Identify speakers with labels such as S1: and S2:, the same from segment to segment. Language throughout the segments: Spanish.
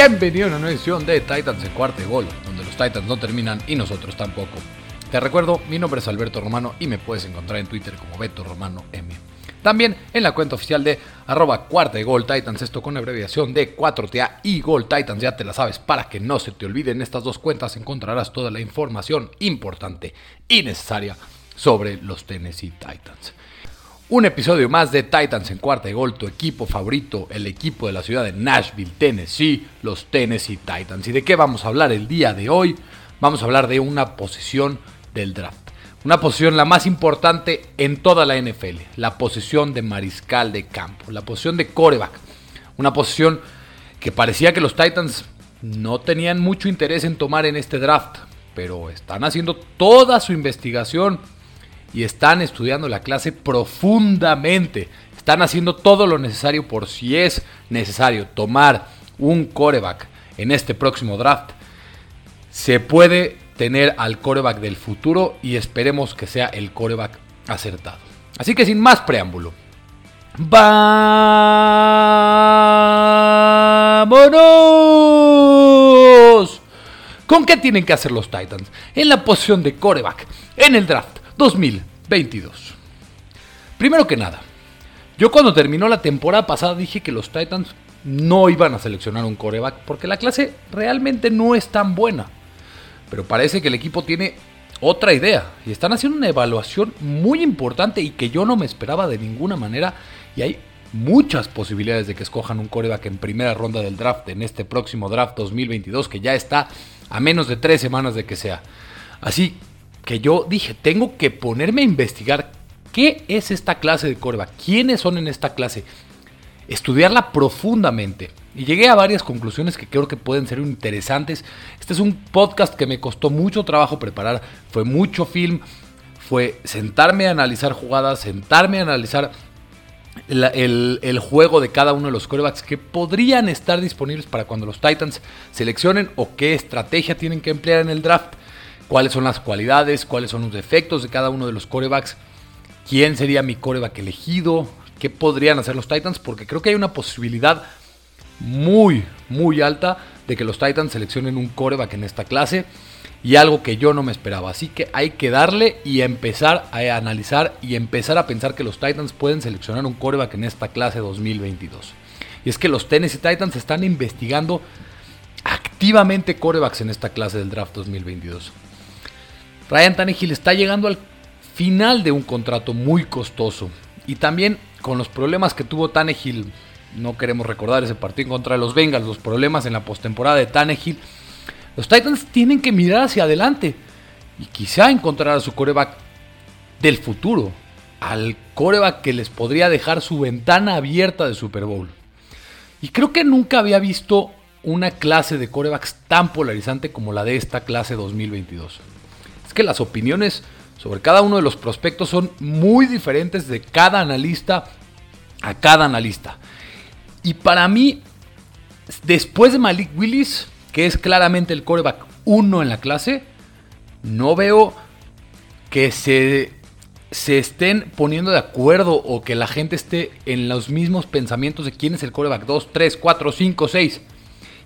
S1: Bienvenido a una nueva edición de Titans en cuarto gol, donde los Titans no terminan y nosotros tampoco. Te recuerdo, mi nombre es Alberto Romano y me puedes encontrar en Twitter como Beto Romano M. También en la cuenta oficial de arroba cuarta de gol Titans, esto con abreviación de 4TA y Gol Titans, ya te la sabes, para que no se te olviden estas dos cuentas encontrarás toda la información importante y necesaria sobre los Tennessee Titans. Un episodio más de Titans en cuarta de gol, tu equipo favorito, el equipo de la ciudad de Nashville, Tennessee, los Tennessee Titans. ¿Y de qué vamos a hablar el día de hoy? Vamos a hablar de una posición del draft. Una posición la más importante en toda la NFL, la posición de mariscal de campo, la posición de coreback. Una posición que parecía que los Titans no tenían mucho interés en tomar en este draft, pero están haciendo toda su investigación y están estudiando la clase profundamente. Están haciendo todo lo necesario por si es necesario tomar un coreback en este próximo draft. Se puede tener al coreback del futuro y esperemos que sea el coreback acertado. Así que sin más preámbulo, ¡vámonos! ¿Con qué tienen que hacer los Titans? En la posición de coreback, en el draft 2022. Primero que nada, yo cuando terminó la temporada pasada dije que los Titans no iban a seleccionar un coreback porque la clase realmente no es tan buena. Pero parece que el equipo tiene otra idea y están haciendo una evaluación muy importante y que yo no me esperaba de ninguna manera y hay muchas posibilidades de que escojan un coreback en primera ronda del draft en este próximo draft 2022 que ya está a menos de tres semanas de que sea. Así que yo dije, tengo que ponerme a investigar qué es esta clase de coreback, quiénes son en esta clase, estudiarla profundamente. Y llegué a varias conclusiones que creo que pueden ser interesantes. Este es un podcast que me costó mucho trabajo preparar, fue mucho film, fue sentarme a analizar jugadas, sentarme a analizar el, el, juego de cada uno de los corebacks que podrían estar disponibles para cuando los Titans seleccionen o qué estrategia tienen que emplear en el draft, cuáles son las cualidades, cuáles son los defectos de cada uno de los corebacks, quién sería mi coreback elegido, qué podrían hacer los Titans, porque creo que hay una posibilidad muy, muy alta de que los Titans seleccionen un coreback en esta clase y algo que yo no me esperaba. Así que hay que darle y empezar a analizar y empezar a pensar que los Titans pueden seleccionar un coreback en esta clase 2022. Y es que los Tennessee Titans están investigando activamente corebacks en esta clase del draft 2022. Ryan Tannehill está llegando al final de un contrato muy costoso y también con los problemas que tuvo Tannehill no queremos recordar ese partido contra los Bengals, los problemas en la postemporada de Tannehill. Los Titans tienen que mirar hacia adelante y quizá encontrar a su coreback del futuro, al coreback que les podría dejar su ventana abierta de Super Bowl. Y creo que nunca había visto una clase de corebacks tan polarizante como la de esta clase 2022. Es que las opiniones sobre cada uno de los prospectos son muy diferentes de cada analista a cada analista. Y para mí, después de Malik Willis, que es claramente el coreback 1 en la clase, no veo que se, se estén poniendo de acuerdo o que la gente esté en los mismos pensamientos de quién es el coreback 2, 3, 4, 5, 6.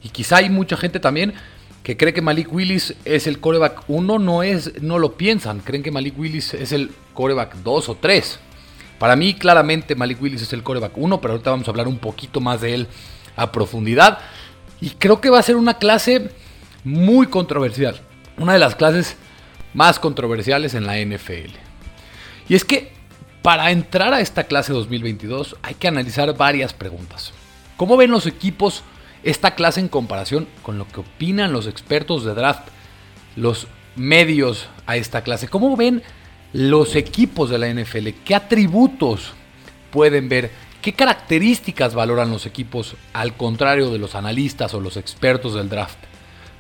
S1: Y quizá hay mucha gente también que cree que Malik Willis es el coreback 1, no, es, no lo piensan, creen que Malik Willis es el coreback 2 o 3. Para mí, claramente, Malik Willis es el coreback 1, pero ahorita vamos a hablar un poquito más de él a profundidad. Y creo que va a ser una clase muy controversial. Una de las clases más controversiales en la NFL. Y es que para entrar a esta clase 2022 hay que analizar varias preguntas. ¿Cómo ven los equipos esta clase en comparación con lo que opinan los expertos de draft, los medios a esta clase? ¿Cómo ven los equipos de la NFL, qué atributos pueden ver, qué características valoran los equipos al contrario de los analistas o los expertos del draft.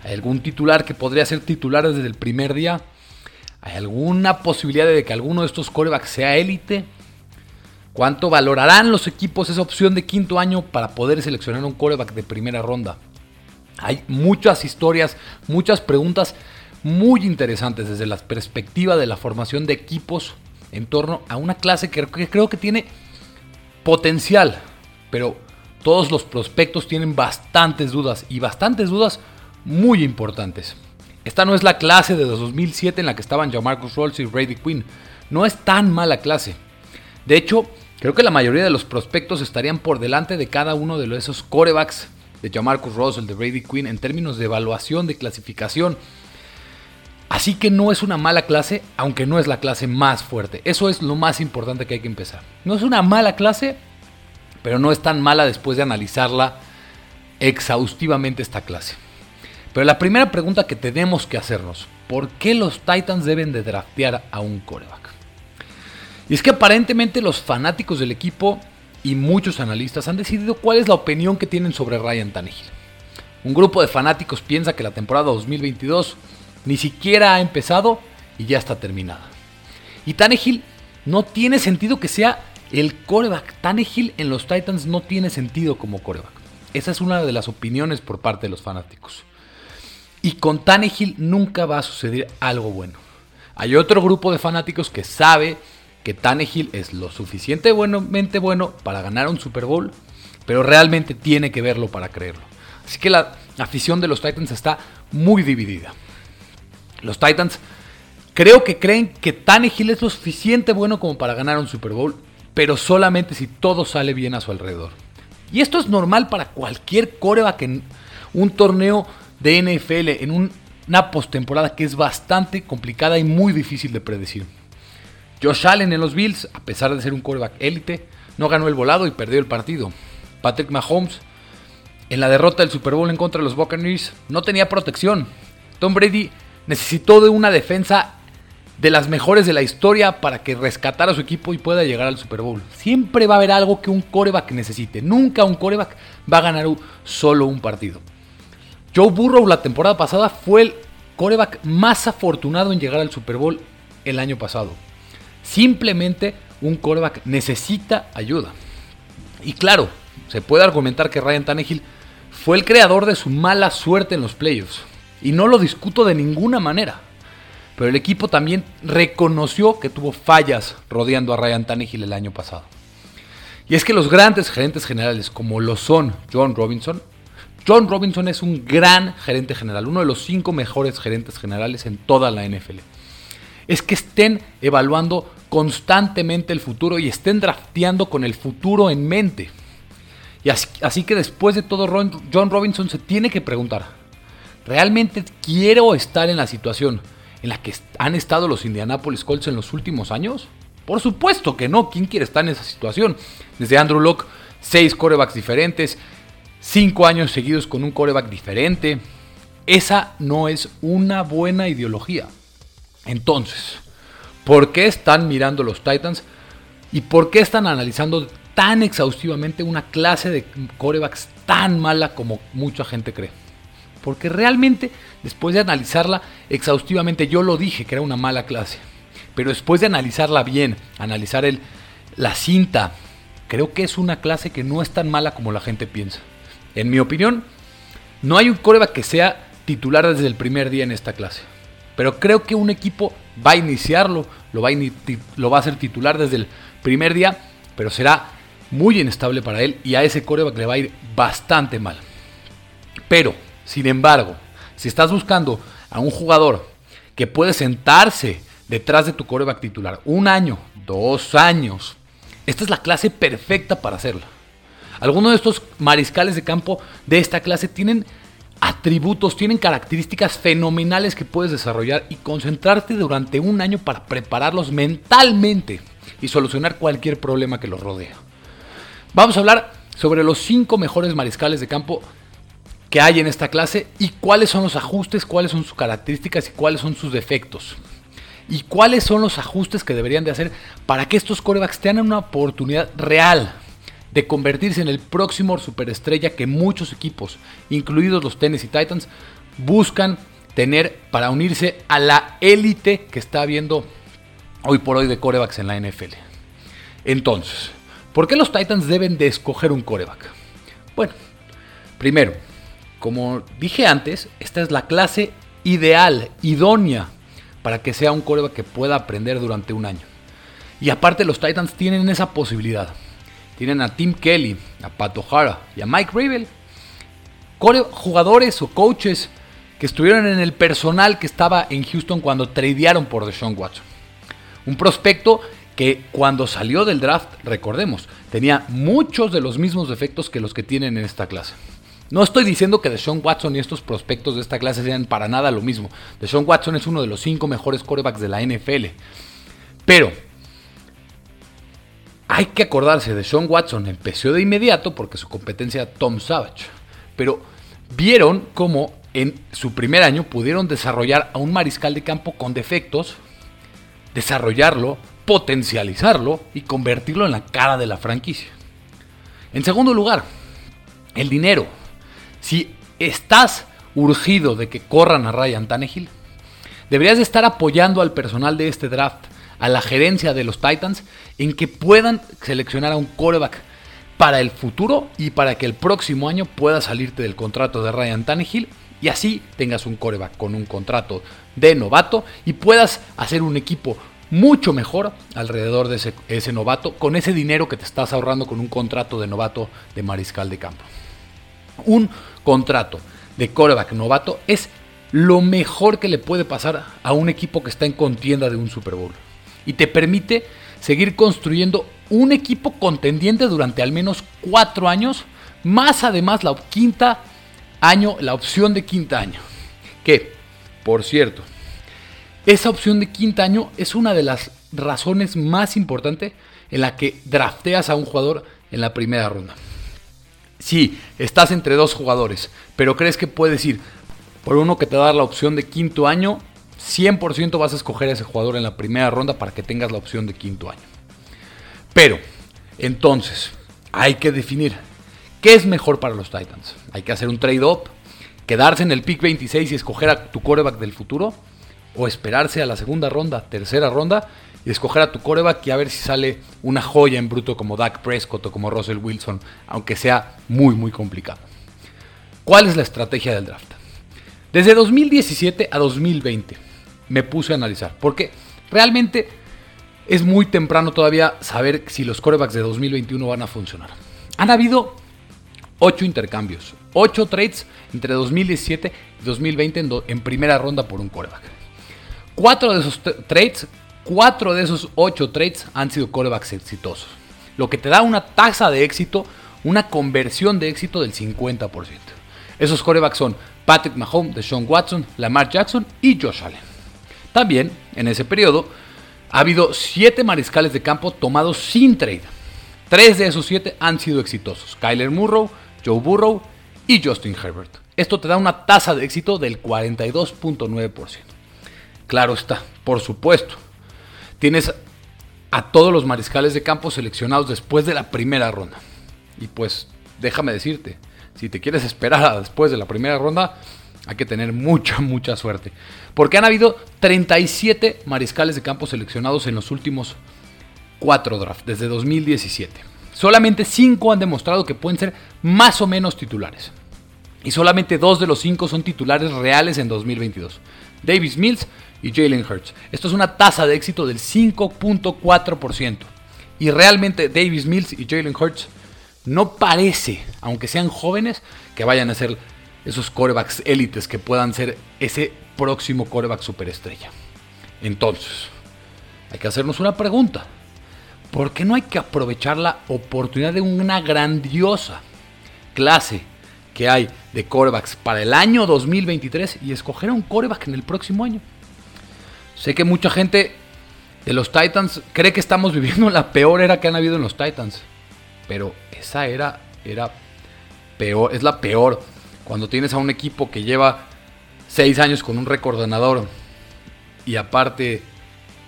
S1: ¿Hay algún titular que podría ser titular desde el primer día? ¿Hay alguna posibilidad de que alguno de estos corebacks sea élite? ¿Cuánto valorarán los equipos esa opción de quinto año para poder seleccionar un coreback de primera ronda? Hay muchas historias, muchas preguntas muy interesantes desde la perspectiva de la formación de equipos en torno a una clase que creo que tiene potencial, pero todos los prospectos tienen bastantes dudas y bastantes dudas muy importantes. Esta no es la clase de 2007 en la que estaban Jamarcus Rolls y Brady Quinn. No es tan mala clase. De hecho, creo que la mayoría de los prospectos estarían por delante de cada uno de esos corebacks de Jamarcus Russell, de Brady Quinn, en términos de evaluación, de clasificación. Así que no es una mala clase, aunque no es la clase más fuerte. Eso es lo más importante que hay que empezar. No es una mala clase, pero no es tan mala después de analizarla exhaustivamente esta clase. Pero la primera pregunta que tenemos que hacernos, ¿por qué los Titans deben de draftear a un coreback? Y es que aparentemente los fanáticos del equipo y muchos analistas han decidido cuál es la opinión que tienen sobre Ryan Tannehill. Un grupo de fanáticos piensa que la temporada 2022 ni siquiera ha empezado y ya está terminada. Y Tannehill no tiene sentido que sea el coreback. Tannehill en los Titans no tiene sentido como coreback. Esa es una de las opiniones por parte de los fanáticos. Y con Tannehill nunca va a suceder algo bueno. Hay otro grupo de fanáticos que sabe que Tannehill es lo suficientemente bueno para ganar un Super Bowl, pero realmente tiene que verlo para creerlo. Así que la afición de los Titans está muy dividida. Los Titans creo que creen que Tannehill es lo suficiente bueno como para ganar un Super Bowl, pero solamente si todo sale bien a su alrededor. Y esto es normal para cualquier coreback en un torneo de NFL, en una postemporada que es bastante complicada y muy difícil de predecir. Josh Allen en los Bills, a pesar de ser un coreback élite, no ganó el volado y perdió el partido. Patrick Mahomes, en la derrota del Super Bowl en contra de los Buccaneers, no tenía protección. Tom Brady necesitó de una defensa de las mejores de la historia para que rescatara a su equipo y pueda llegar al Super Bowl. Siempre va a haber algo que un coreback necesite. Nunca un coreback va a ganar solo un partido. Joe Burrow la temporada pasada fue el coreback más afortunado en llegar al Super Bowl el año pasado. Simplemente un coreback necesita ayuda. Y claro, se puede argumentar que Ryan Tannehill fue el creador de su mala suerte en los playoffs. Y no lo discuto de ninguna manera. Pero el equipo también reconoció que tuvo fallas rodeando a Ryan Tannehill el año pasado. Y es que los grandes gerentes generales, como lo son John Robinson, John Robinson es un gran gerente general, uno de los cinco mejores gerentes generales en toda la NFL. Es que estén evaluando constantemente el futuro y estén drafteando con el futuro en mente. Y así, así que después de todo, John Robinson se tiene que preguntar, ¿realmente quiero estar en la situación en la que han estado los Indianapolis Colts en los últimos años? Por supuesto que no. ¿Quién quiere estar en esa situación? Desde Andrew Locke, seis corebacks diferentes, cinco años seguidos con un coreback diferente. Esa no es una buena ideología. Entonces, ¿por qué están mirando los Titans? ¿Y por qué están analizando tan exhaustivamente una clase de corebacks tan mala como mucha gente cree? porque realmente después de analizarla exhaustivamente, yo lo dije que era una mala clase, pero después de analizarla bien, analizar el, la cinta, creo que es una clase que no es tan mala como la gente piensa. En mi opinión, no hay un coreback que sea titular desde el primer día en esta clase, pero creo que un equipo va a iniciarlo, lo va a, lo va a hacer titular desde el primer día, pero será muy inestable para él y a ese coreback le va a ir bastante mal. Pero sin embargo, si estás buscando a un jugador que puede sentarse detrás de tu coreback titular un año, dos años, esta es la clase perfecta para hacerlo. Algunos de estos mariscales de campo de esta clase tienen atributos, tienen características fenomenales que puedes desarrollar y concentrarte durante un año para prepararlos mentalmente y solucionar cualquier problema que los rodea. Vamos a hablar sobre los cinco mejores mariscales de campo que hay en esta clase y cuáles son los ajustes, cuáles son sus características y cuáles son sus defectos. Y cuáles son los ajustes que deberían de hacer para que estos corebacks tengan una oportunidad real de convertirse en el próximo superestrella que muchos equipos, incluidos los Tennessee Titans, buscan tener para unirse a la élite que está habiendo hoy por hoy de corebacks en la NFL. Entonces, ¿por qué los Titans deben de escoger un coreback? Bueno, primero, como dije antes, esta es la clase ideal, idónea, para que sea un coreback que pueda aprender durante un año. Y aparte los Titans tienen esa posibilidad. Tienen a Tim Kelly, a Pat O'Hara y a Mike Rabel. Jugadores o coaches que estuvieron en el personal que estaba en Houston cuando tradearon por Deshaun Watson. Un prospecto que cuando salió del draft, recordemos, tenía muchos de los mismos defectos que los que tienen en esta clase. No estoy diciendo que Deshaun Watson y estos prospectos de esta clase sean para nada lo mismo. Deshaun Watson es uno de los cinco mejores quarterbacks de la NFL. Pero hay que acordarse, de Sean Watson empezó de inmediato porque su competencia Tom Savage. Pero vieron cómo en su primer año pudieron desarrollar a un mariscal de campo con defectos, desarrollarlo, potencializarlo y convertirlo en la cara de la franquicia. En segundo lugar, el dinero. Si estás urgido de que corran a Ryan Tannehill, deberías estar apoyando al personal de este draft, a la gerencia de los Titans, en que puedan seleccionar a un quarterback para el futuro y para que el próximo año pueda salirte del contrato de Ryan Tannehill y así tengas un coreback con un contrato de novato y puedas hacer un equipo mucho mejor alrededor de ese, novato con ese dinero que te estás ahorrando con un contrato de novato de mariscal de campo. Un contrato de coreback novato es lo mejor que le puede pasar a un equipo que está en contienda de un Super Bowl y te permite seguir construyendo un equipo contendiente durante al menos cuatro años, más además la quinta año, la opción de quinta año. Que, por cierto, esa opción de quinta año es una de las razones más importantes en la que drafteas a un jugador en la primera ronda. Si estás entre dos jugadores, pero crees que puedes ir por uno que te da la opción de quinto año, 100% vas a escoger a ese jugador en la primera ronda para que tengas la opción de quinto año. Pero, entonces, hay que definir ¿Qué es mejor para los Titans? Hay que hacer un trade-up, quedarse en el pick 26 y escoger a tu coreback del futuro, o esperarse a la segunda ronda, tercera ronda, y escoger a tu coreback y a ver si sale una joya en bruto como Dak Prescott o como Russell Wilson, aunque sea muy, muy complicado. ¿Cuál es la estrategia del draft? Desde 2017 a 2020 me puse a analizar, porque realmente es muy temprano todavía saber si los corebacks de 2021 van a funcionar. Han habido 8 intercambios, 8 trades entre 2017 y 2020 en, primera ronda por un coreback. 4 de esos trades, 4 de esos 8 trades han sido corebacks exitosos, lo que te da una tasa de éxito, una conversión de éxito del 50%. Esos corebacks son Patrick Mahomes, Deshaun Watson, Lamar Jackson y Josh Allen. También, en ese periodo, ha habido 7 mariscales de campo tomados sin trade. 3 de esos 7 han sido exitosos. Kyler Murrow, Joe Burrow y Justin Herbert. Esto te da una tasa de éxito del 42.9%. Claro está, por supuesto. Tienes a todos los mariscales de campo seleccionados después de la primera ronda. Y pues déjame decirte, si te quieres esperar después de la primera ronda, hay que tener mucha, mucha suerte. Porque han habido 37 mariscales de campo seleccionados en los últimos 4 drafts, desde 2017. Solamente 5 han demostrado que pueden ser más o menos titulares. Y solamente 2 de los 5 son titulares reales en 2022. Davis Mills y Jalen Hurts. Esto es una tasa de éxito del 5.4%. Y realmente Davis Mills y Jalen Hurts no parece, aunque sean jóvenes, que vayan a ser esos corebacks élites que puedan ser ese próximo coreback superestrella. Entonces, hay que hacernos una pregunta. ¿por qué no hay que aprovechar la oportunidad de una grandiosa clase que hay de corebacks para el año 2023 y escoger un coreback en el próximo año? Sé que mucha gente de los Titans cree que estamos viviendo la peor era que han habido en los Titans, pero esa era era peor, es la peor cuando tienes a un equipo que lleva seis años con un récord ganador y aparte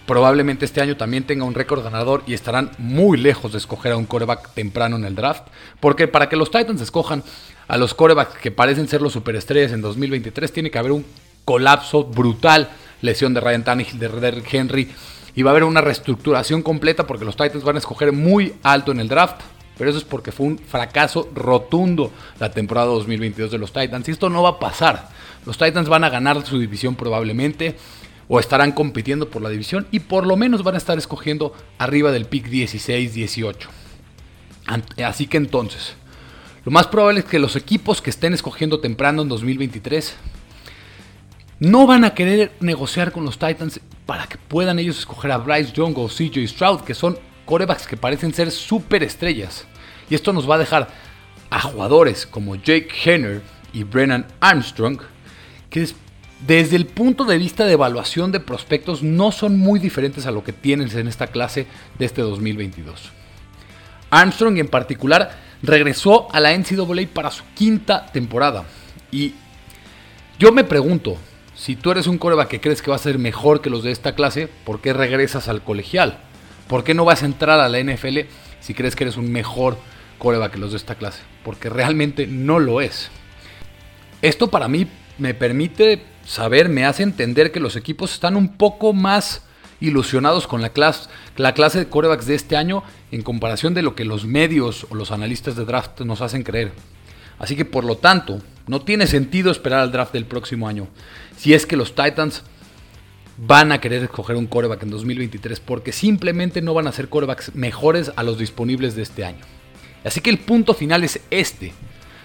S1: Probablemente este año también tenga un récord ganador y estarán muy lejos de escoger a un coreback temprano en el draft. Porque para que los Titans escojan a los corebacks que parecen ser los superestrellas en 2023, tiene que haber un colapso brutal. Lesión de Ryan Tannehill, de Derrick Henry. Y va a haber una reestructuración completa porque los Titans van a escoger muy alto en el draft. Pero eso es porque fue un fracaso rotundo la temporada 2022 de los Titans. Y esto no va a pasar. Los Titans van a ganar su división probablemente o estarán compitiendo por la división y por lo menos van a estar escogiendo arriba del pick 16-18. Así que entonces, lo más probable es que los equipos que estén escogiendo temprano en 2023 no van a querer negociar con los Titans para que puedan ellos escoger a Bryce Young o CJ Stroud, que son corebacks que parecen ser super estrellas. Y esto nos va a dejar a jugadores como Jake Henner y Brennan Armstrong, que desde el punto de vista de evaluación de prospectos no son muy diferentes a lo que tienes en esta clase de este 2022. Armstrong en particular regresó a la NCAA para su quinta temporada. Y yo me pregunto, si tú eres un coreback que crees que va a ser mejor que los de esta clase, ¿por qué regresas al colegial? ¿Por qué no vas a entrar a la NFL si crees que eres un mejor coreback que los de esta clase? Porque realmente no lo es. Esto para mí me permite saber, me hace entender que los equipos están un poco más ilusionados con la clase, la clase de corebacks de este año en comparación de lo que los medios o los analistas de draft nos hacen creer. Así que por lo tanto, no tiene sentido esperar al draft del próximo año. Si es que los Titans van a querer escoger un coreback en 2023 porque simplemente no van a ser corebacks mejores a los disponibles de este año. Así que el punto final es este.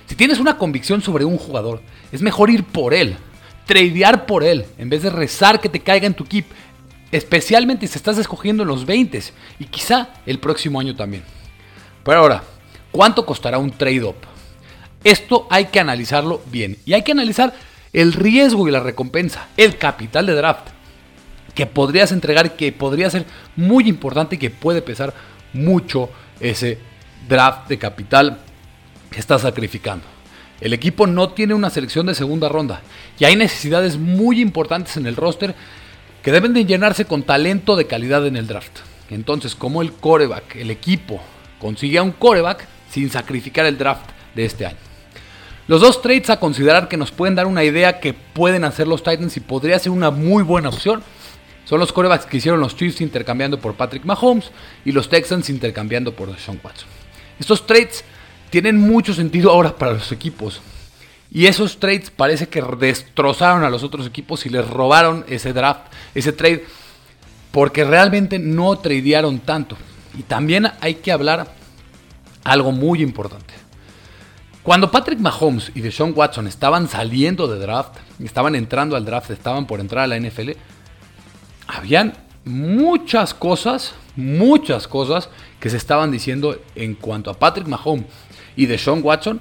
S1: Si tienes una convicción sobre un jugador, es mejor ir por él, tradear por él, en vez de rezar que te caiga en tu equipo, especialmente si estás escogiendo en los 20 y quizá el próximo año también. Pero ahora, ¿cuánto costará un trade-up? Esto hay que analizarlo bien y hay que analizar el riesgo y la recompensa, el capital de draft que podrías entregar, que podría ser muy importante y que puede pesar mucho ese draft de capital que estás sacrificando. El equipo no tiene una selección de segunda ronda y hay necesidades muy importantes en el roster que deben de llenarse con talento de calidad en el draft. Entonces, como el coreback, el equipo consigue a un coreback sin sacrificar el draft de este año. Los dos trades a considerar que nos pueden dar una idea que pueden hacer los Titans y podría ser una muy buena opción son los corebacks que hicieron los Chiefs intercambiando por Patrick Mahomes y los Texans intercambiando por Sean Watson. Estos trades tienen mucho sentido ahora para los equipos. Y esos trades parece que destrozaron a los otros equipos y les robaron ese draft, ese trade, porque realmente no tradearon tanto. Y también hay que hablar algo muy importante. Cuando Patrick Mahomes y Deshaun Watson estaban saliendo de draft, estaban entrando al draft, estaban por entrar a la NFL, habían muchas cosas, muchas cosas que se estaban diciendo en cuanto a Patrick Mahomes y Deshaun Watson,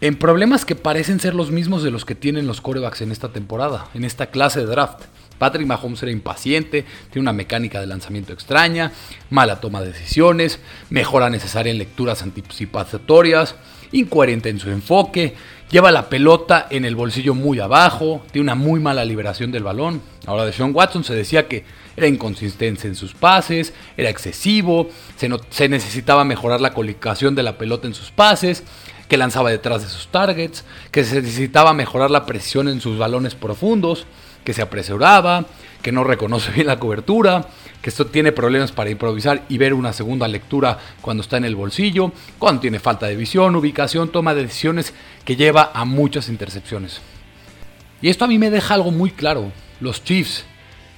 S1: en problemas que parecen ser los mismos de los que tienen los corebacks en esta temporada, en esta clase de draft. Patrick Mahomes era impaciente, tiene una mecánica de lanzamiento extraña, mala toma de decisiones, mejora necesaria en lecturas anticipatorias, incoherente en su enfoque, lleva la pelota en el bolsillo muy abajo, tiene una muy mala liberación del balón. Ahora de Sean Watson se decía que era inconsistente en sus pases, era excesivo, se, se necesitaba mejorar la colocación de la pelota en sus pases, que lanzaba detrás de sus targets, que se necesitaba mejorar la presión en sus balones profundos, que se apresuraba, que no reconoce bien la cobertura, esto tiene problemas para improvisar y ver una segunda lectura cuando está en el bolsillo, cuando tiene falta de visión, ubicación, toma de decisiones que lleva a muchas intercepciones. Y esto a mí me deja algo muy claro. Los Chiefs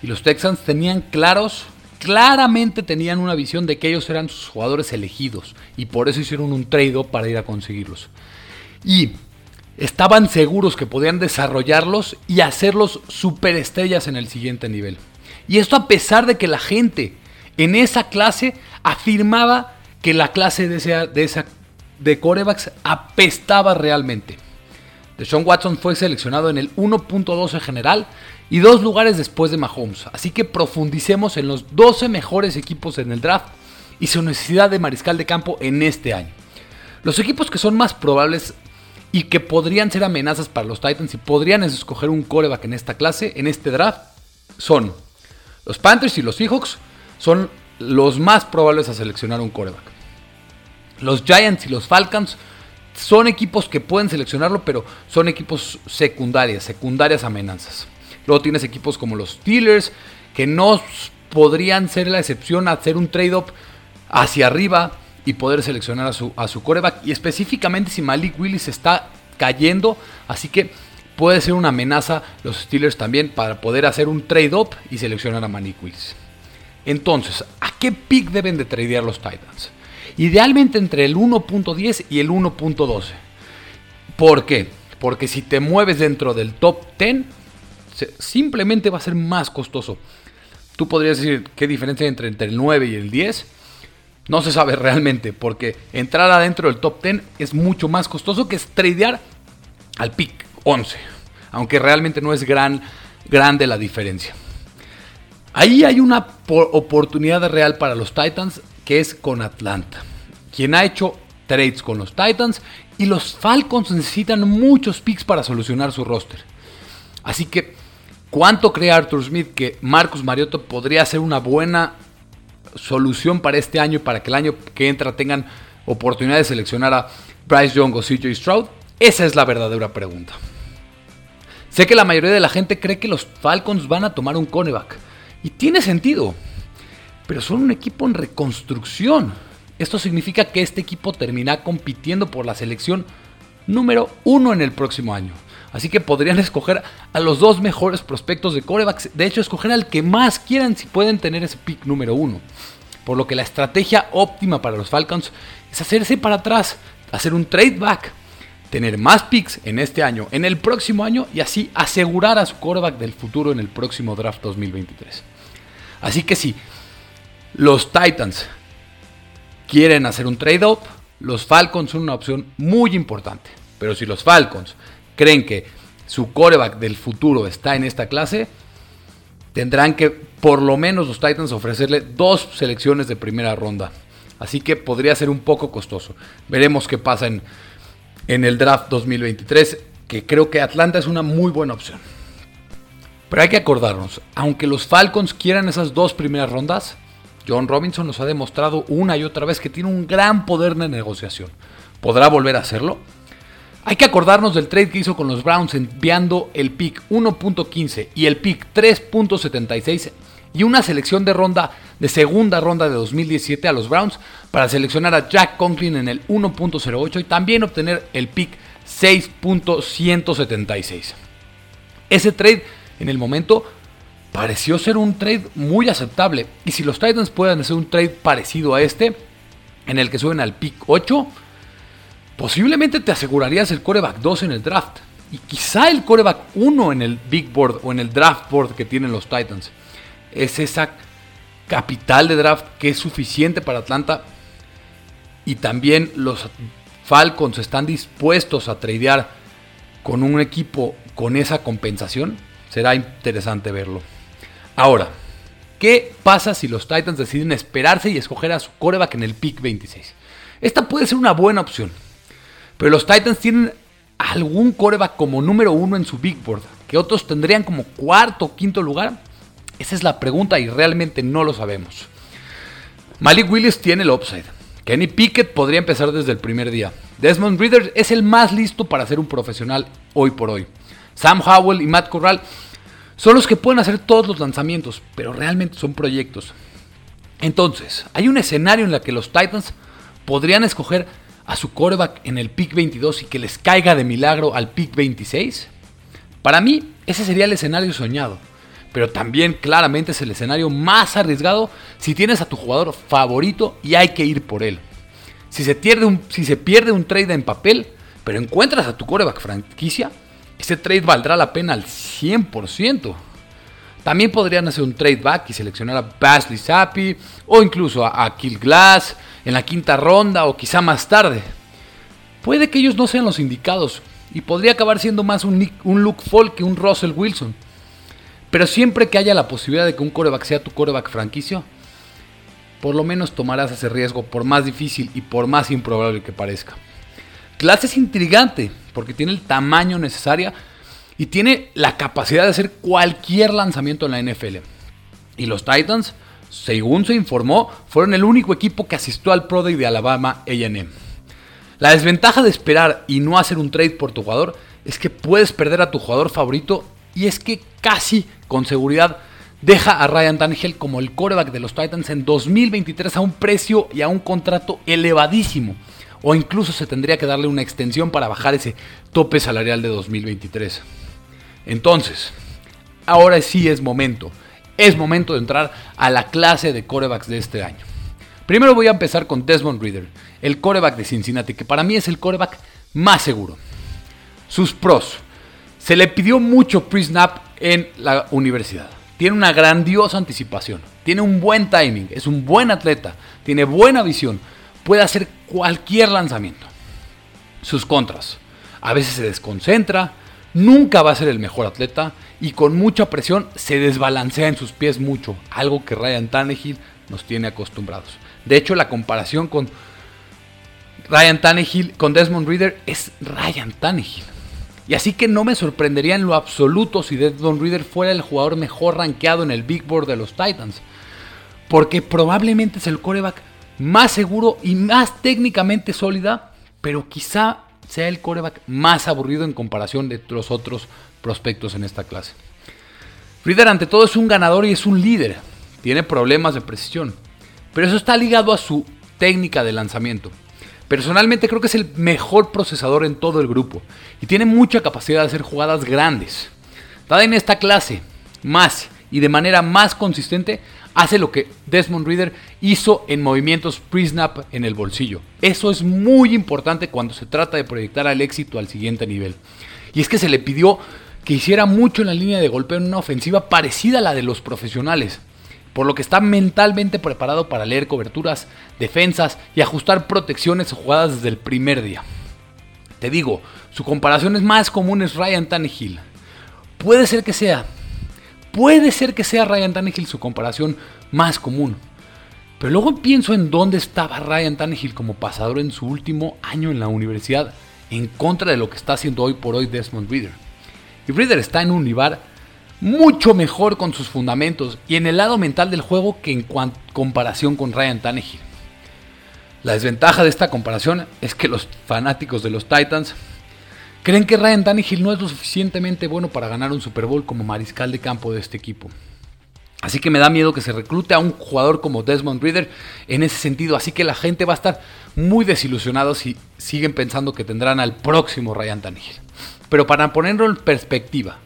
S1: y los Texans tenían claros, claramente tenían una visión de que ellos eran sus jugadores elegidos y por eso hicieron un trade para ir a conseguirlos. Y estaban seguros que podían desarrollarlos y hacerlos superestrellas en el siguiente nivel. Y esto a pesar de que la gente en esa clase afirmaba que la clase de, esa, de, corebacks apestaba realmente. Deshaun Watson fue seleccionado en el 1.12 general y dos lugares después de Mahomes. Así que profundicemos en los 12 mejores equipos en el draft y su necesidad de mariscal de campo en este año. Los equipos que son más probables y que podrían ser amenazas para los Titans y podrían escoger un coreback en esta clase, en este draft, son los Panthers y los Seahawks, son los más probables a seleccionar un coreback. Los Giants y los Falcons son equipos que pueden seleccionarlo, pero son equipos secundarias, secundarias amenazas. Luego tienes equipos como los Steelers, que no podrían ser la excepción a hacer un trade-up hacia arriba y poder seleccionar a su, a su coreback. Y específicamente si Malik Willis está cayendo. Así que puede ser una amenaza los Steelers también para poder hacer un trade-up y seleccionar a Willis. Entonces, ¿a qué pick deben de tradear los Titans? idealmente entre el 1.10 y el 1.12. ¿Por qué? Porque si te mueves dentro del top 10, simplemente va a ser más costoso. Tú podrías decir qué diferencia hay entre, entre el 9 y el 10. No se sabe realmente, porque entrar adentro del top 10 es mucho más costoso que tradear al pick 11. Aunque realmente no es gran, grande la diferencia. Ahí hay una oportunidad real para los Titans que es con Atlanta, quien ha hecho trades con los Titans y los Falcons necesitan muchos picks para solucionar su roster. Así que, ¿cuánto cree Arthur Smith que Marcus Mariota podría ser una buena solución para este año y para que el año que entra tengan oportunidad de seleccionar a Bryce Young o CJ Stroud? Esa es la verdadera pregunta. Sé que la mayoría de la gente cree que los Falcons van a tomar un cornerback. Y tiene sentido. Pero son un equipo en reconstrucción. Esto significa que este equipo termina compitiendo por la selección número uno en el próximo año. Así que podrían escoger a los dos mejores prospectos de corebacks. De hecho, escoger al que más quieran si pueden tener ese pick número uno. Por lo que la estrategia óptima para los Falcons es hacerse para atrás, hacer un trade back, tener más picks en este año, en el próximo año y así asegurar a su coreback del futuro en el próximo draft 2023. Así que si los Titans quieren hacer un trade-up, los Falcons son una opción muy importante. Pero si los Falcons creen que su coreback del futuro está en esta clase, tendrán que por lo menos los Titans ofrecerle dos selecciones de primera ronda. Así que podría ser un poco costoso. Veremos qué pasa en, en el draft 2023, que creo que Atlanta es una muy buena opción. Pero hay que acordarnos, aunque los Falcons quieran esas dos primeras rondas, John Robinson nos ha demostrado una y otra vez que tiene un gran poder de negociación. ¿Podrá volver a hacerlo? Hay que acordarnos del trade que hizo con los Browns enviando el pick 1.15 y el pick 3.76 y una selección de ronda de segunda ronda de 2017 a los Browns para seleccionar a Jack Conklin en el 1.08 y también obtener el pick 6.176. Ese trade en el momento pareció ser un trade muy aceptable. Y si los Titans pueden hacer un trade parecido a este, en el que suben al pick 8, posiblemente te asegurarías el coreback 2 en el draft. Y quizá el coreback 1 en el big board o en el draft board que tienen los Titans. Es esa capital de draft que es suficiente para Atlanta. Y también los Falcons están dispuestos a tradear con un equipo con esa compensación. Será interesante verlo. Ahora, ¿qué pasa si los Titans deciden esperarse y escoger a su coreback en el pick 26? Esta puede ser una buena opción. Pero los Titans tienen algún coreback como número uno en su big board, que otros tendrían como cuarto o quinto lugar. Esa es la pregunta y realmente no lo sabemos. Malik Willis tiene el upside. Kenny Pickett podría empezar desde el primer día. Desmond Reader es el más listo para ser un profesional hoy por hoy. Sam Howell y Matt Corral son los que pueden hacer todos los lanzamientos, pero realmente son proyectos. Entonces, hay un escenario en el que los Titans podrían escoger a su coreback en el pick 22 y que les caiga de milagro al pick 26. Para mí, ese sería el escenario soñado. Pero también claramente es el escenario más arriesgado si tienes a tu jugador favorito y hay que ir por él. Si se pierde un, si se pierde un trade en papel, pero encuentras a tu coreback franquicia, ese trade valdrá la pena al 100%. También podrían hacer un trade back y seleccionar a Basley Zappi o incluso a, Kill Glass en la quinta ronda o quizá más tarde. Puede que ellos no sean los indicados y podría acabar siendo más un, un Luke Fall que un Russell Wilson. Pero siempre que haya la posibilidad de que un coreback sea tu coreback franquicio, por lo menos tomarás ese riesgo por más difícil y por más improbable que parezca. Clase es intrigante porque tiene el tamaño necesario y tiene la capacidad de hacer cualquier lanzamiento en la NFL. Y los Titans, según se informó, fueron el único equipo que asistió al Pro Day de Alabama AM. La desventaja de esperar y no hacer un trade por tu jugador es que puedes perder a tu jugador favorito y es que casi con seguridad deja a Ryan Tannehill como el coreback de los Titans en 2023 a un precio y a un contrato elevadísimo o incluso se tendría que darle una extensión para bajar ese tope salarial de 2023. Entonces, ahora sí es momento. Es momento de entrar a la clase de corebacks de este año. Primero voy a empezar con Desmond Reader, el coreback de Cincinnati, que para mí es el coreback más seguro. Sus pros. Se le pidió mucho pre-snap en la universidad. Tiene una grandiosa anticipación, tiene un buen timing, es un buen atleta, tiene buena visión, puede hacer cualquier lanzamiento. Sus contras. A veces se desconcentra, nunca va a ser el mejor atleta y con mucha presión se desbalancea en sus pies mucho, algo que Ryan Tannehill nos tiene acostumbrados. De hecho, la comparación con Ryan Tannehill con Desmond Reader es Ryan Tannehill. Y así que no me sorprendería en lo absoluto si Desmond Reader fuera el jugador mejor rankeado en el Big Board de los Titans. Porque probablemente es el coreback más seguro y más técnicamente sólida, pero quizá sea el coreback más aburrido en comparación de los otros prospectos en esta clase. Reader ante todo es un ganador y es un líder. Tiene problemas de precisión, pero eso está ligado a su técnica de lanzamiento. Personalmente creo que es el mejor procesador en todo el grupo y tiene mucha capacidad de hacer jugadas grandes. Dada en esta clase, más y de manera más consistente, hace lo que Desmond Reader hizo en movimientos pre-snap en el bolsillo. Eso es muy importante cuando se trata de proyectar al éxito al siguiente nivel. Y es que se le pidió que hiciera mucho en la línea de golpeo en una ofensiva parecida a la de los profesionales por lo que está mentalmente preparado para leer coberturas, defensas y ajustar protecciones jugadas desde el primer día. Te digo, su comparación es más común es Ryan Tannehill. Puede ser que sea, puede ser que sea Ryan Tannehill su comparación más común. Pero luego pienso en dónde estaba Ryan Tannehill como pasador en su último año en la universidad, en contra de lo que está haciendo hoy por hoy Desmond Reader. Y Reader está en un nivel mucho mejor con sus fundamentos y en el lado mental del juego que en comparación con Ryan Tannehill. La desventaja de esta comparación es que los fanáticos de los Titans creen que Ryan Tannehill no es lo suficientemente bueno para ganar un Super Bowl como mariscal de campo de este equipo. Así que me da miedo que se reclute a un jugador como Desmond Reader en ese sentido. Así que la gente va a estar muy desilusionado si siguen pensando que tendrán al próximo Ryan Tannehill. Pero para ponerlo en perspectiva,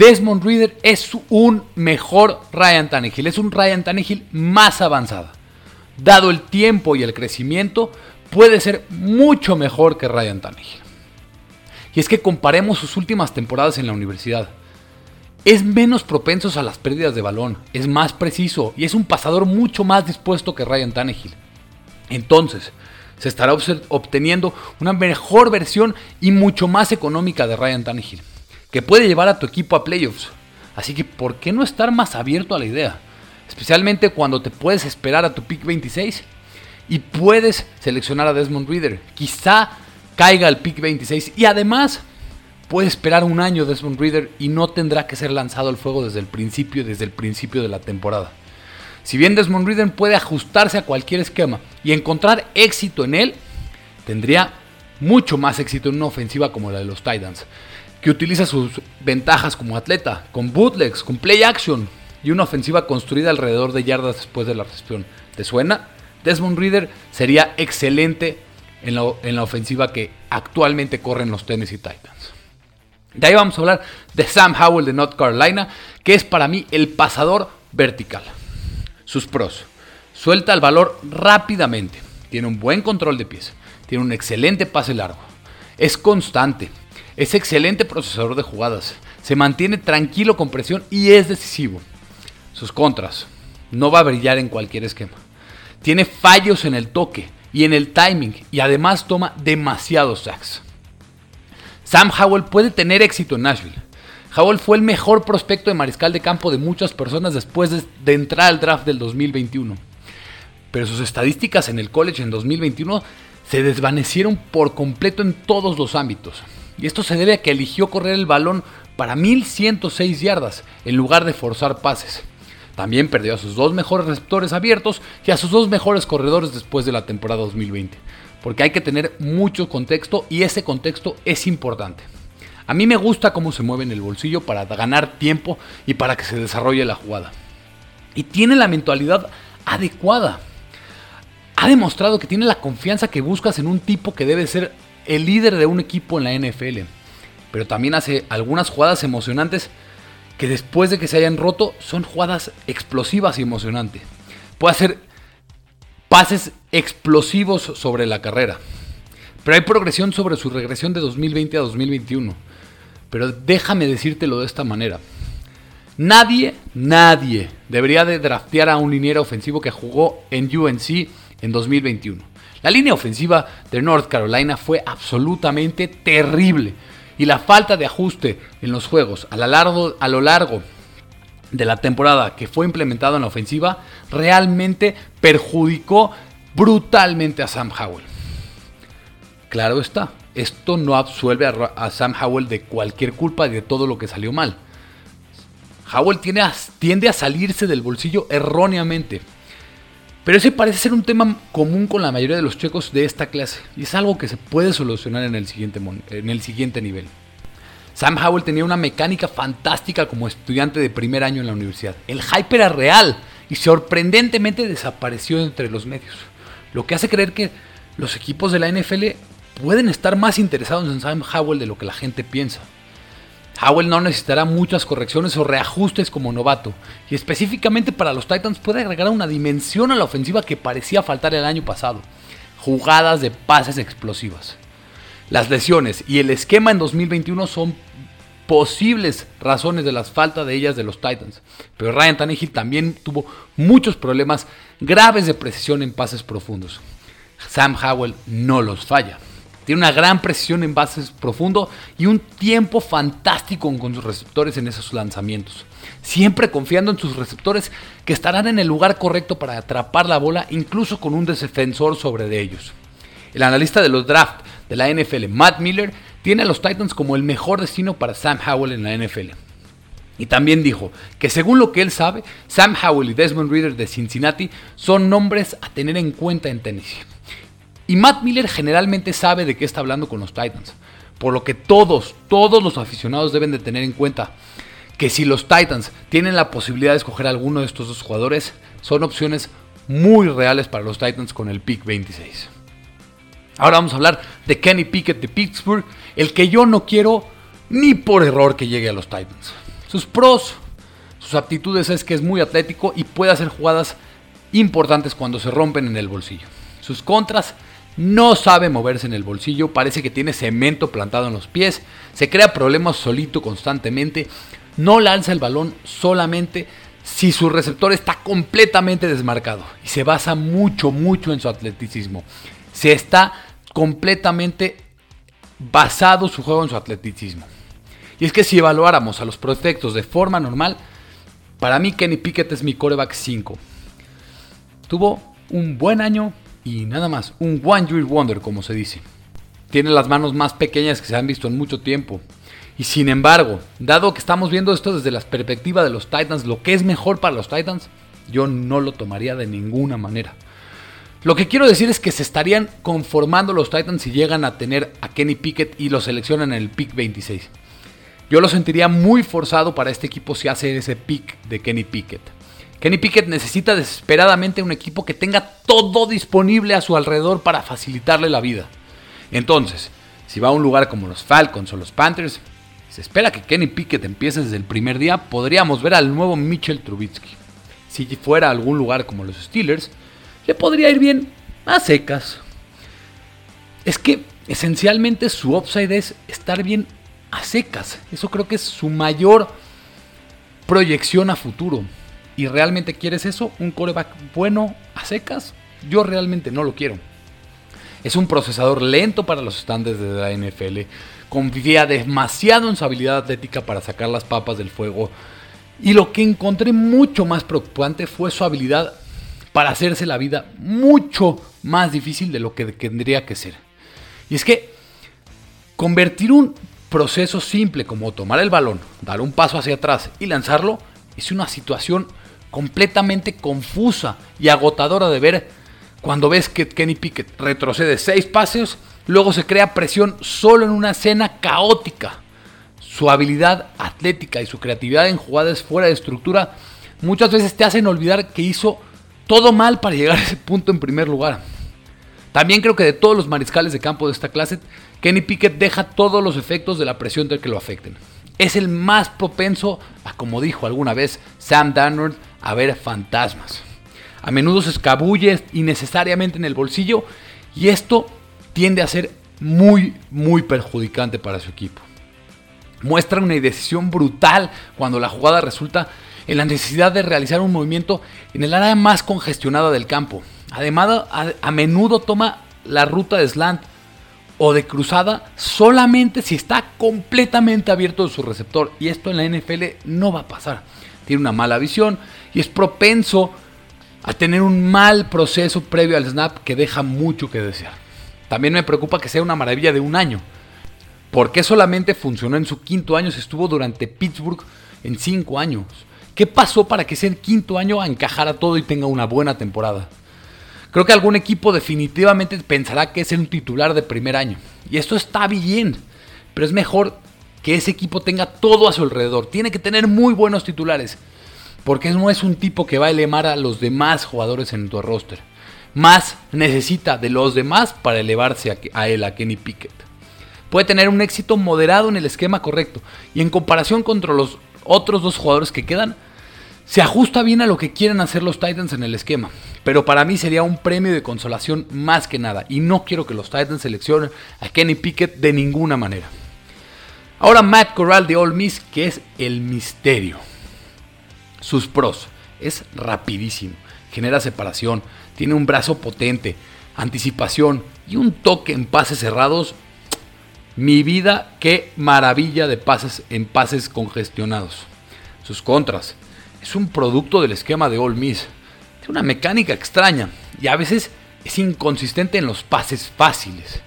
S1: Desmond Reader es un mejor Ryan Tannehill, es un Ryan Tannehill más avanzado. Dado el tiempo y el crecimiento, puede ser mucho mejor que Ryan Tannehill. Y es que comparemos sus últimas temporadas en la universidad. Es menos propenso a las pérdidas de balón, es más preciso y es un pasador mucho más dispuesto que Ryan Tannehill. Entonces, se estará obteniendo una mejor versión y mucho más económica de Ryan Tannehill que puede llevar a tu equipo a playoffs. Así que, ¿por qué no estar más abierto a la idea? Especialmente cuando te puedes esperar a tu pick 26 y puedes seleccionar a Desmond Reader. Quizá caiga al pick 26 y además puedes esperar un año Desmond Reader y no tendrá que ser lanzado al fuego desde el principio, desde el principio de la temporada. Si bien Desmond Reader puede ajustarse a cualquier esquema y encontrar éxito en él, tendría mucho más éxito en una ofensiva como la de los Titans que utiliza sus ventajas como atleta, con bootlegs, con play action y una ofensiva construida alrededor de yardas después de la recepción. ¿Te suena? Desmond Reader sería excelente en la, en la ofensiva que actualmente corren los Tennessee Titans. De ahí vamos a hablar de Sam Howell de North Carolina, que es para mí el pasador vertical. Sus pros. Suelta el valor rápidamente. Tiene un buen control de pies. Tiene un excelente pase largo. Es constante. Es excelente procesador de jugadas. Se mantiene tranquilo con presión y es decisivo. Sus contras. No va a brillar en cualquier esquema. Tiene fallos en el toque y en el timing y además toma demasiados sacks. Sam Howell puede tener éxito en Nashville. Howell fue el mejor prospecto de mariscal de campo de muchas personas después de, entrar al draft del 2021. Pero sus estadísticas en el college en 2021 se desvanecieron por completo en todos los ámbitos. Y esto se debe a que eligió correr el balón para 1106 yardas en lugar de forzar pases. También perdió a sus dos mejores receptores abiertos y a sus dos mejores corredores después de la temporada 2020. Porque hay que tener mucho contexto y ese contexto es importante. A mí me gusta cómo se mueve en el bolsillo para ganar tiempo y para que se desarrolle la jugada. Y tiene la mentalidad adecuada. Ha demostrado que tiene la confianza que buscas en un tipo que debe ser el líder de un equipo en la NFL. Pero también hace algunas jugadas emocionantes que después de que se hayan roto son jugadas explosivas y emocionantes. Puede hacer pases explosivos sobre la carrera. Pero hay progresión sobre su regresión de 2020 a 2021. Pero déjame decírtelo de esta manera. Nadie, nadie debería de draftear a un liniero ofensivo que jugó en UNC en 2021. La línea ofensiva de North Carolina fue absolutamente terrible y la falta de ajuste en los juegos a lo largo, de la temporada que fue implementado en la ofensiva realmente perjudicó brutalmente a Sam Howell. Claro está, esto no absuelve a, Sam Howell de cualquier culpa y de todo lo que salió mal. Howell tiende a salirse del bolsillo erróneamente. Pero ese parece ser un tema común con la mayoría de los checos de esta clase y es algo que se puede solucionar en el siguiente, en el siguiente nivel. Sam Howell tenía una mecánica fantástica como estudiante de primer año en la universidad. El hype era real y sorprendentemente desapareció entre los medios, lo que hace creer que los equipos de la NFL pueden estar más interesados en Sam Howell de lo que la gente piensa. Howell no necesitará muchas correcciones o reajustes como novato, y específicamente para los Titans puede agregar una dimensión a la ofensiva que parecía faltar el año pasado, jugadas de pases explosivas. Las lesiones y el esquema en 2021 son posibles razones de las faltas de ellas de los Titans, pero Ryan Tannehill también tuvo muchos problemas graves de precisión en pases profundos. Sam Howell no los falla. Tiene una gran precisión en bases profundo y un tiempo fantástico con sus receptores en esos lanzamientos. Siempre confiando en sus receptores que estarán en el lugar correcto para atrapar la bola, incluso con un defensor sobre de ellos. El analista de los drafts de la NFL, Matt Miller, tiene a los Titans como el mejor destino para Sam Howell en la NFL. Y también dijo que según lo que él sabe, Sam Howell y Desmond Reader de Cincinnati son nombres a tener en cuenta en Tennessee. Y Matt Miller generalmente sabe de qué está hablando con los Titans. Por lo que todos, todos los aficionados deben de tener en cuenta que si los Titans tienen la posibilidad de escoger alguno de estos dos jugadores, son opciones muy reales para los Titans con el pick 26. Ahora vamos a hablar de Kenny Pickett de Pittsburgh, el que yo no quiero ni por error que llegue a los Titans. Sus pros, sus aptitudes es que es muy atlético y puede hacer jugadas importantes cuando se rompen en el bolsillo. Sus contras no sabe moverse en el bolsillo, parece que tiene cemento plantado en los pies, se crea problemas solito constantemente, no lanza el balón solamente si su receptor está completamente desmarcado y se basa mucho, mucho en su atleticismo. Se está completamente basado su juego en su atleticismo. Y es que si evaluáramos a los prospectos de forma normal, para mí Kenny Pickett es mi coreback 5. Tuvo un buen año, y nada más, un One Year Wonder como se dice. Tiene las manos más pequeñas que se han visto en mucho tiempo. Y sin embargo, dado que estamos viendo esto desde la perspectiva de los Titans, lo que es mejor para los Titans, yo no lo tomaría de ninguna manera. Lo que quiero decir es que se estarían conformando los Titans si llegan a tener a Kenny Pickett y lo seleccionan en el pick 26. Yo lo sentiría muy forzado para este equipo si hace ese pick de Kenny Pickett. Kenny Pickett necesita desesperadamente un equipo que tenga todo disponible a su alrededor para facilitarle la vida. Entonces, si va a un lugar como los Falcons o los Panthers, se espera que Kenny Pickett empiece desde el primer día, podríamos ver al nuevo Mitchell Trubisky. Si fuera a algún lugar como los Steelers, le podría ir bien a secas. Es que esencialmente su upside es estar bien a secas. Eso creo que es su mayor proyección a futuro y realmente quieres eso, un coreback bueno a secas, yo realmente no lo quiero. Es un procesador lento para los estándares de la NFL. Confía demasiado en su habilidad atlética para sacar las papas del fuego. Y lo que encontré mucho más preocupante fue su habilidad para hacerse la vida mucho más difícil de lo que tendría que ser. Y es que convertir un proceso simple como tomar el balón, dar un paso hacia atrás y lanzarlo es una situación completamente confusa y agotadora de ver cuando ves que Kenny Pickett retrocede seis pases, luego se crea presión solo en una escena caótica. Su habilidad atlética y su creatividad en jugadas fuera de estructura muchas veces te hacen olvidar que hizo todo mal para llegar a ese punto en primer lugar. También creo que de todos los mariscales de campo de esta clase, Kenny Pickett deja todos los efectos de la presión del que lo afecten. Es el más propenso a, como dijo alguna vez Sam Darnold, a ver fantasmas. A menudo se escabulle innecesariamente en el bolsillo y esto tiende a ser muy, muy perjudicante para su equipo. Muestra una indecisión brutal cuando la jugada resulta en la necesidad de realizar un movimiento en el área más congestionada del campo. Además, a, menudo toma la ruta de slant o de cruzada solamente si está completamente abierto su receptor. Y esto en la NFL no va a pasar. Tiene una mala visión y es propenso a tener un mal proceso previo al snap que deja mucho que desear. También me preocupa que sea una maravilla de un año. ¿Por qué solamente funcionó en su quinto año si estuvo durante Pittsburgh en cinco años? ¿Qué pasó para que ese quinto año encajara todo y tenga una buena temporada? Creo que algún equipo definitivamente pensará que es un titular de primer año. Y esto está bien, pero es mejor que ese equipo tenga todo a su alrededor. Tiene que tener muy buenos titulares. Porque no es un tipo que va a elevar a los demás jugadores en tu roster. Más necesita de los demás para elevarse a, él, a Kenny Pickett. Puede tener un éxito moderado en el esquema correcto. Y en comparación contra los otros dos jugadores que quedan, se ajusta bien a lo que quieren hacer los Titans en el esquema. Pero para mí sería un premio de consolación más que nada. Y no quiero que los Titans seleccionen a Kenny Pickett de ninguna manera. Ahora Matt Corral de All Miss, que es el misterio. Sus pros. Es rapidísimo. Genera separación. Tiene un brazo potente. Anticipación. Y un toque en pases cerrados. Mi vida, qué maravilla de pases en pases congestionados. Sus contras. Es un producto del esquema de All Miss. Tiene una mecánica extraña y a veces es inconsistente en los pases fáciles.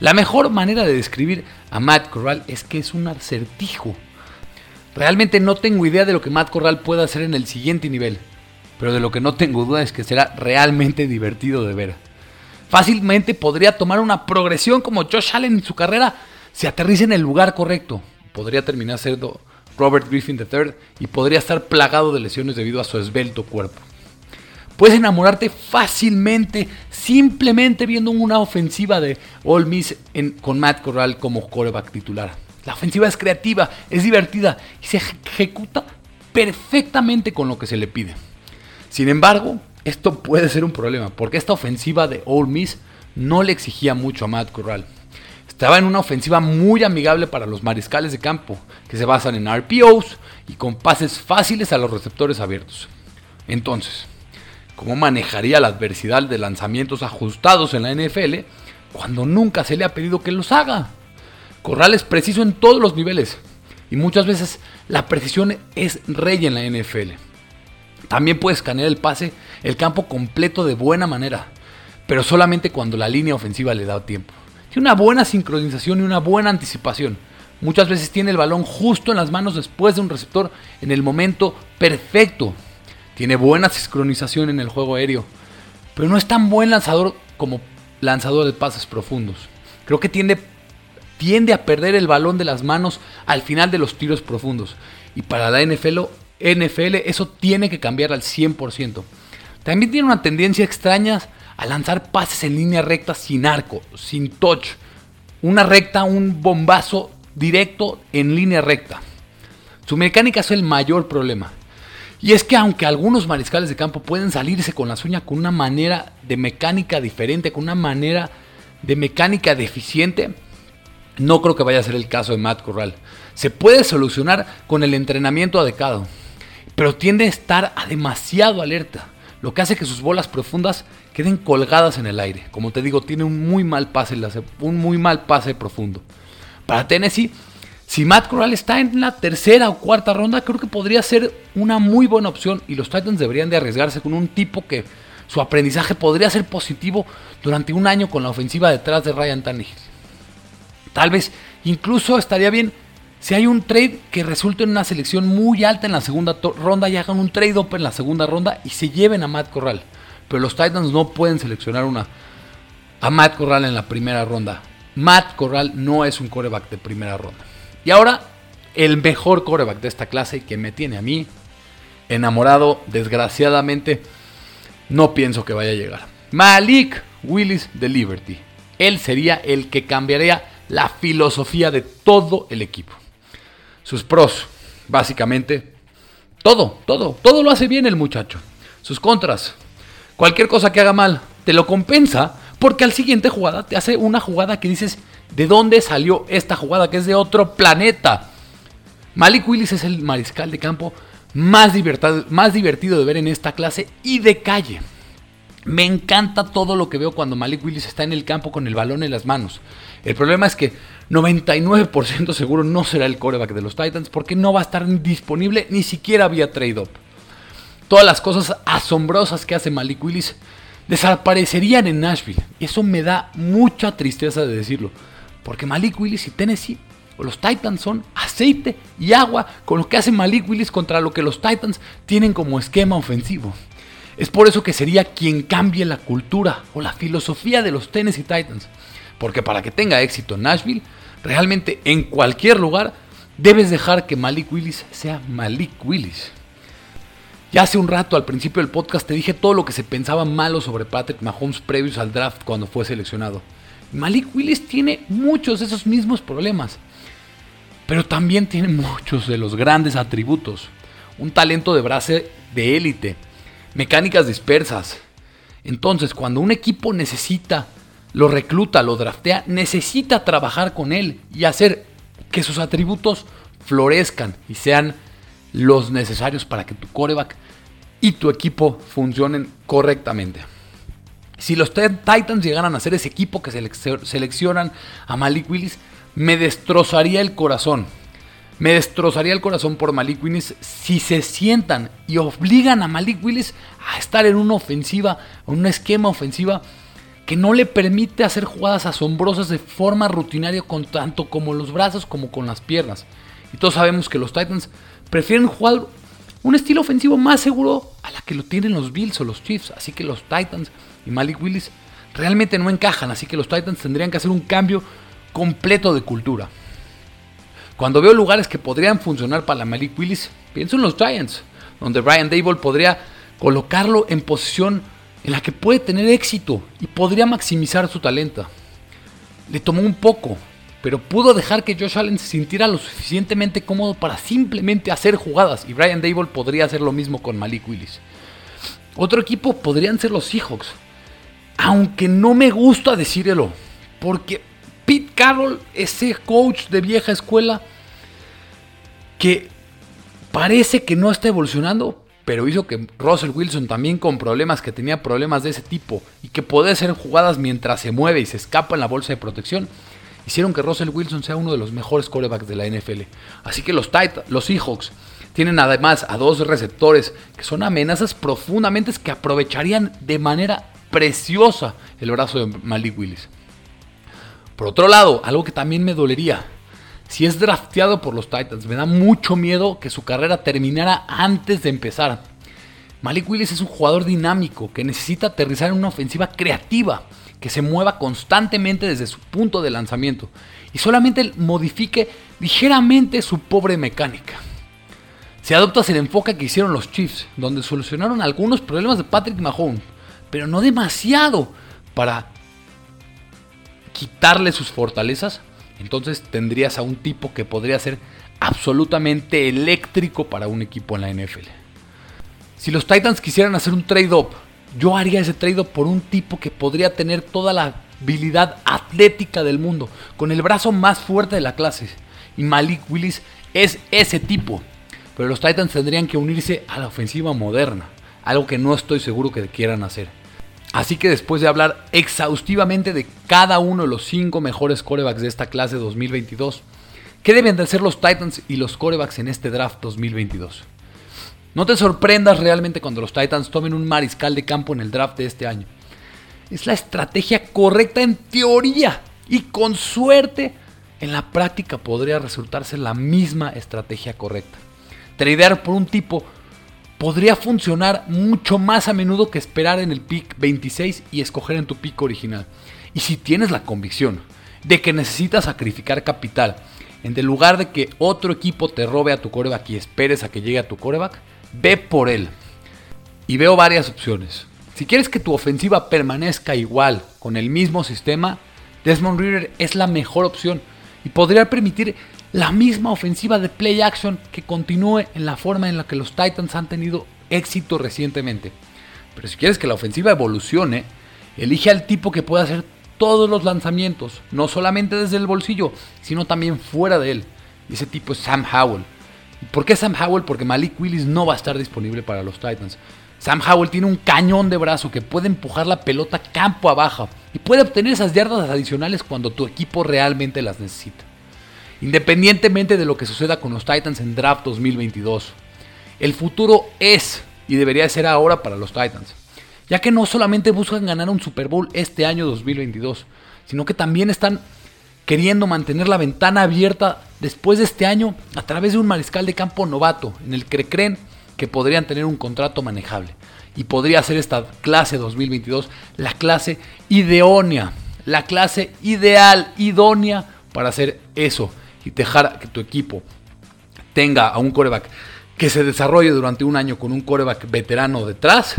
S1: La mejor manera de describir a Matt Corral es que es un acertijo. Realmente no tengo idea de lo que Matt Corral pueda hacer en el siguiente nivel, pero de lo que no tengo duda es que será realmente divertido de ver. Fácilmente podría tomar una progresión como Josh Allen en su carrera si aterriza en el lugar correcto. Podría terminar siendo Robert Griffin III y podría estar plagado de lesiones debido a su esbelto cuerpo. Puedes enamorarte fácilmente simplemente viendo una ofensiva de All Miss con Matt Corral como coreback titular. La ofensiva es creativa, es divertida y se ejecuta perfectamente con lo que se le pide. Sin embargo, esto puede ser un problema porque esta ofensiva de All Miss no le exigía mucho a Matt Corral. Estaba en una ofensiva muy amigable para los mariscales de campo, que se basan en RPOs y con pases fáciles a los receptores abiertos. Entonces, ¿cómo manejaría la adversidad de lanzamientos ajustados en la NFL cuando nunca se le ha pedido que los haga? Corral es preciso en todos los niveles y muchas veces la precisión es rey en la NFL. También puede escanear el pase, el campo completo de buena manera, pero solamente cuando la línea ofensiva le da tiempo una buena sincronización y una buena anticipación. Muchas veces tiene el balón justo en las manos después de un receptor en el momento perfecto. Tiene buena sincronización en el juego aéreo, pero no es tan buen lanzador como lanzador de pases profundos. Creo que tiende, tiende a perder el balón de las manos al final de los tiros profundos. Y para la NFL, NFL eso tiene que cambiar al 100%. También tiene una tendencia extraña a lanzar pases en línea recta sin arco, sin touch. Una recta, un bombazo directo en línea recta. Su mecánica es el mayor problema. Y es que aunque algunos mariscales de campo pueden salirse con la uñas con una manera de mecánica diferente, con una manera de mecánica deficiente, no creo que vaya a ser el caso de Matt Corral. Se puede solucionar con el entrenamiento adecuado, pero tiende a estar a demasiado alerta lo que hace que sus bolas profundas queden colgadas en el aire. Como te digo, tiene un muy mal pase, un muy mal pase profundo. Para Tennessee, si Matt Corral está en la tercera o cuarta ronda, creo que podría ser una muy buena opción y los Titans deberían de arriesgarse con un tipo que su aprendizaje podría ser positivo durante un año con la ofensiva detrás de Ryan Tannehill. Tal vez incluso estaría bien si hay un trade que resulte en una selección muy alta en la segunda ronda y hagan un trade up en la segunda ronda y se lleven a Matt Corral. Pero los Titans no pueden seleccionar una a Matt Corral en la primera ronda. Matt Corral no es un coreback de primera ronda. Y ahora, el mejor coreback de esta clase que me tiene a mí enamorado, desgraciadamente, no pienso que vaya a llegar. Malik Willis de Liberty. Él sería el que cambiaría la filosofía de todo el equipo. Sus pros, básicamente, todo, todo, todo lo hace bien el muchacho. Sus contras, Cualquier cosa que haga mal, te lo compensa porque al siguiente jugada te hace una jugada que dices, ¿de dónde salió esta jugada? Que es de otro planeta. Malik Willis es el mariscal de campo más divertido, más divertido de ver en esta clase y de calle. Me encanta todo lo que veo cuando Malik Willis está en el campo con el balón en las manos. El problema es que 99% seguro no será el coreback de los Titans porque no va a estar disponible ni siquiera vía trade-up. Todas las cosas asombrosas que hace Malik Willis desaparecerían en Nashville. Eso me da mucha tristeza de decirlo. Porque Malik Willis y Tennessee o los Titans son aceite y agua con lo que hace Malik Willis contra lo que los Titans tienen como esquema ofensivo. Es por eso que sería quien cambie la cultura o la filosofía de los Tennessee Titans. Porque para que tenga éxito en Nashville, realmente en cualquier lugar, debes dejar que Malik Willis sea Malik Willis. Ya hace un rato al principio del podcast te dije todo lo que se pensaba malo sobre Patrick Mahomes previos al draft cuando fue seleccionado. Malik Willis tiene muchos de esos mismos problemas pero también tiene muchos de los grandes atributos. Un talento de brazo de élite, mecánicas dispersas. Entonces, cuando un equipo necesita, lo recluta, lo draftea, necesita trabajar con él y hacer que sus atributos florezcan y sean los necesarios para que tu coreback y tu equipo funcionen correctamente. Si los Titans llegaran a ser ese equipo que seleccionan a Malik Willis, me destrozaría el corazón. Me destrozaría el corazón por Malik Willis si se sientan y obligan a Malik Willis a estar en una ofensiva, en un esquema ofensiva que no le permite hacer jugadas asombrosas de forma rutinaria con tanto como los brazos como con las piernas. Y todos sabemos que los Titans prefieren jugar un estilo ofensivo más seguro a la que lo tienen los Bills o los Chiefs. Así que los Titans y Malik Willis realmente no encajan. Así que los Titans tendrían que hacer un cambio completo de cultura. Cuando veo lugares que podrían funcionar para Malik Willis, pienso en los Giants, donde Brian Dable podría colocarlo en posición en la que puede tener éxito y podría maximizar su talento. Le tomó un poco, pero pudo dejar que Josh Allen se sintiera lo suficientemente cómodo para simplemente hacer jugadas y Brian Dable podría hacer lo mismo con Malik Willis. Otro equipo podrían ser los Seahawks, aunque no me gusta decirlo, porque Pete Carroll, ese coach de vieja escuela que parece que no está evolucionando, pero hizo que Russell Wilson también con problemas, que tenía problemas de ese tipo y que puede hacer jugadas mientras se mueve y se escapa en la bolsa de protección, hicieron que Russell Wilson sea uno de los mejores corebacks de la NFL. Así que los, Titans, los Seahawks tienen además a dos receptores que son amenazas profundamente que aprovecharían de manera preciosa el brazo de Malik Willis. Por otro lado, algo que también me dolería, si es drafteado por los Titans, me da mucho miedo que su carrera terminara antes de empezar. Malik Willis es un jugador dinámico que necesita aterrizar en una ofensiva creativa que se mueva constantemente desde su punto de lanzamiento y solamente modifique ligeramente su pobre mecánica. Si adoptas el enfoque que hicieron los Chiefs, donde solucionaron algunos problemas de Patrick Mahomes, pero no demasiado para quitarle sus fortalezas, entonces tendrías a un tipo que podría ser absolutamente eléctrico para un equipo en la NFL. Si los Titans quisieran hacer un trade-up, yo haría ese trade-up por un tipo que podría tener toda la habilidad atlética del mundo, con el brazo más fuerte de la clase. Y Malik Willis es ese tipo. Pero los Titans tendrían que unirse a la ofensiva moderna, algo que no estoy seguro que quieran hacer. Así que después de hablar exhaustivamente de cada uno de los cinco mejores corebacks de esta clase 2022, ¿qué deben de hacer los Titans y los corebacks en este draft 2022? No te sorprendas realmente cuando los Titans tomen un mariscal de campo en el draft de este año. Es la estrategia correcta en teoría y con suerte en la práctica podría resultarse la misma estrategia correcta. Tradear por un tipo podría funcionar mucho más a menudo que esperar en el pick 26 y escoger en tu pick original. Y si tienes la convicción de que necesitas sacrificar capital, en lugar de que otro equipo te robe a tu coreback y esperes a que llegue a tu coreback, ve por él. Y veo varias opciones. Si quieres que tu ofensiva permanezca igual con el mismo sistema, Desmond Reader es la mejor opción y podría permitir la misma ofensiva de play action que continúe en la forma en la que los Titans han tenido éxito recientemente. Pero si quieres que la ofensiva evolucione, elige al tipo que pueda hacer todos los lanzamientos, no solamente desde el bolsillo, sino también fuera de él. Y ese tipo es Sam Howell. ¿Por qué Sam Howell? Porque Malik Willis no va a estar disponible para los Titans. Sam Howell tiene un cañón de brazo que puede empujar la pelota campo abajo y puede obtener esas yardas adicionales cuando tu equipo realmente las necesita. Independientemente de lo que suceda con los Titans en Draft 2022, el futuro es y debería ser ahora para los Titans, ya que no solamente buscan ganar un Super Bowl este año 2022, sino que también están queriendo mantener la ventana abierta después de este año a través de un mariscal de campo novato en el que creen que podrían tener un contrato manejable. Y podría ser esta clase 2022 la clase idónea, la clase ideal, idónea para hacer eso y dejar que tu equipo tenga a un coreback que se desarrolle durante un año con un coreback veterano detrás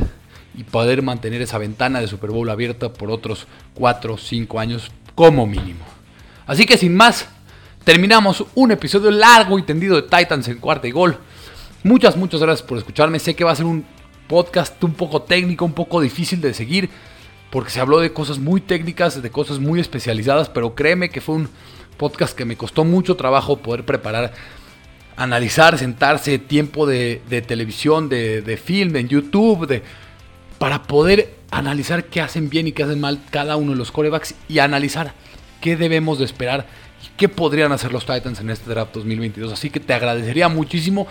S1: y poder mantener esa ventana de Super Bowl abierta por otros 4 o 5 años como mínimo. Así que sin más, terminamos un episodio largo y tendido de Titans en cuarta y gol. Muchas, muchas gracias por escucharme. Sé que va a ser un podcast un poco técnico, un poco difícil de seguir, porque se habló de cosas muy técnicas, de cosas muy especializadas, pero créeme que fue un podcast que me costó mucho trabajo poder preparar, analizar, sentarse, tiempo de, televisión, de, film, en YouTube, de, para poder analizar qué hacen bien y qué hacen mal cada uno de los corebacks y analizar qué debemos de esperar y qué podrían hacer los Titans en este draft 2022. Así que te agradecería muchísimo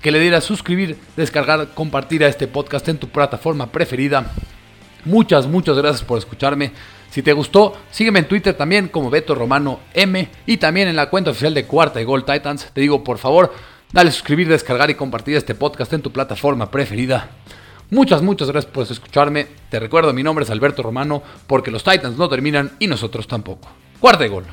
S1: que le dieras suscribir, descargar, compartir a este podcast en tu plataforma preferida. Muchas, muchas gracias por escucharme. Si te gustó, sígueme en Twitter también como Beto Romano M y también en la cuenta oficial de Cuarta y Gol Titans. Te digo, por favor, dale suscribir, descargar y compartir este podcast en tu plataforma preferida. Muchas, muchas gracias por escucharme. Te recuerdo, mi nombre es Alberto Romano, porque los Titans no terminan y nosotros tampoco. Cuarta y gol.